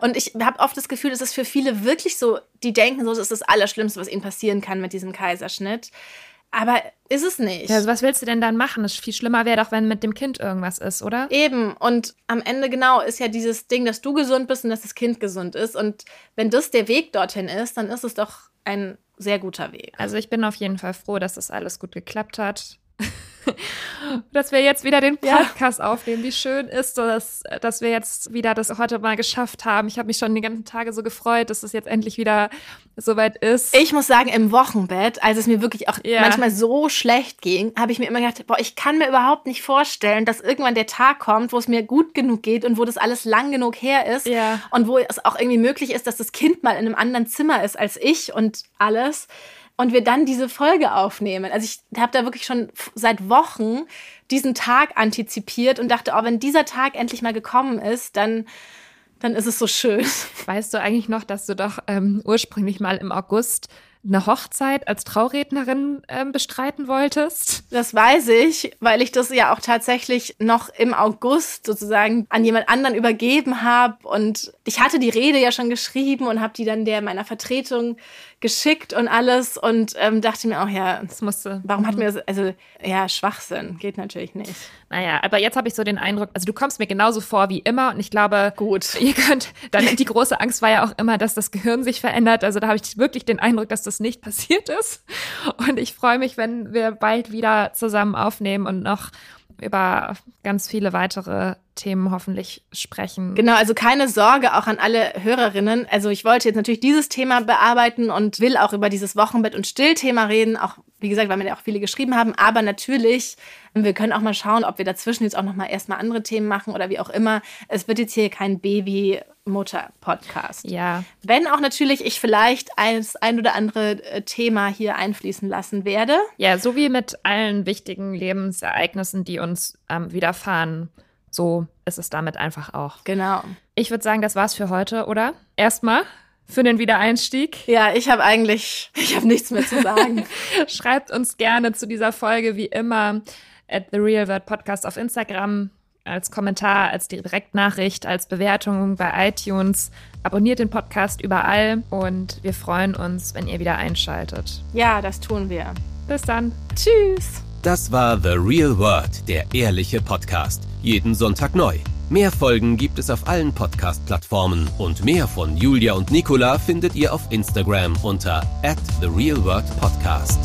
Und ich habe oft das Gefühl, dass es für viele wirklich so, die denken so, das ist das Allerschlimmste, was ihnen passieren kann mit diesem Kaiserschnitt. Aber ist es nicht. Ja, also was willst du denn dann machen? Das viel schlimmer wäre doch, wenn mit dem Kind irgendwas ist, oder? Eben. Und am Ende genau ist ja dieses Ding, dass du gesund bist und dass das Kind gesund ist. Und wenn das der Weg dorthin ist, dann ist es doch ein sehr guter Weg. Also ich bin auf jeden Fall froh, dass das alles gut geklappt hat. dass wir jetzt wieder den Podcast ja. aufnehmen. Wie schön ist das, dass wir jetzt wieder das heute mal geschafft haben. Ich habe mich schon die ganzen Tage so gefreut, dass es jetzt endlich wieder soweit ist. Ich muss sagen, im Wochenbett, als es mir wirklich auch ja. manchmal so schlecht ging, habe ich mir immer gedacht, boah, ich kann mir überhaupt nicht vorstellen, dass irgendwann der Tag kommt, wo es mir gut genug geht und wo das alles lang genug her ist ja. und wo es auch irgendwie möglich ist, dass das Kind mal in einem anderen Zimmer ist als ich und alles und wir dann diese Folge aufnehmen. Also ich habe da wirklich schon seit Wochen diesen Tag antizipiert und dachte, oh, wenn dieser Tag endlich mal gekommen ist, dann dann ist es so schön. Weißt du eigentlich noch, dass du doch ähm, ursprünglich mal im August eine Hochzeit als Traurednerin äh, bestreiten wolltest? Das weiß ich, weil ich das ja auch tatsächlich noch im August sozusagen an jemand anderen übergeben habe. Und ich hatte die Rede ja schon geschrieben und habe die dann der meiner Vertretung geschickt und alles und ähm, dachte mir auch, ja, das musste. Warum hat mhm. mir das, also ja, Schwachsinn, geht natürlich nicht. Naja, aber jetzt habe ich so den Eindruck, also du kommst mir genauso vor wie immer und ich glaube, gut. Ihr könnt, dann die große Angst war ja auch immer, dass das Gehirn sich verändert. Also da habe ich wirklich den Eindruck, dass das nicht passiert ist. Und ich freue mich, wenn wir bald wieder zusammen aufnehmen und noch über ganz viele weitere Themen hoffentlich sprechen. Genau, also keine Sorge auch an alle Hörerinnen. Also ich wollte jetzt natürlich dieses Thema bearbeiten und will auch über dieses Wochenbett- und Stillthema reden. Auch, wie gesagt, weil mir ja auch viele geschrieben haben. Aber natürlich, wir können auch mal schauen, ob wir dazwischen jetzt auch noch mal erstmal andere Themen machen oder wie auch immer. Es wird jetzt hier kein Baby Mutter-Podcast. Ja. Wenn auch natürlich ich vielleicht eines ein oder andere äh, Thema hier einfließen lassen werde. Ja, so wie mit allen wichtigen Lebensereignissen, die uns ähm, widerfahren, so ist es damit einfach auch. Genau. Ich würde sagen, das war's für heute, oder? Erstmal für den Wiedereinstieg. Ja, ich habe eigentlich, ich habe nichts mehr zu sagen. Schreibt uns gerne zu dieser Folge wie immer at The Real World Podcast auf Instagram als Kommentar, als Direktnachricht, als Bewertung bei iTunes. Abonniert den Podcast überall und wir freuen uns, wenn ihr wieder einschaltet. Ja, das tun wir. Bis dann. Tschüss. Das war The Real World, der ehrliche Podcast. Jeden Sonntag neu. Mehr Folgen gibt es auf allen Podcast-Plattformen und mehr von Julia und Nicola findet ihr auf Instagram unter at The Real World Podcast.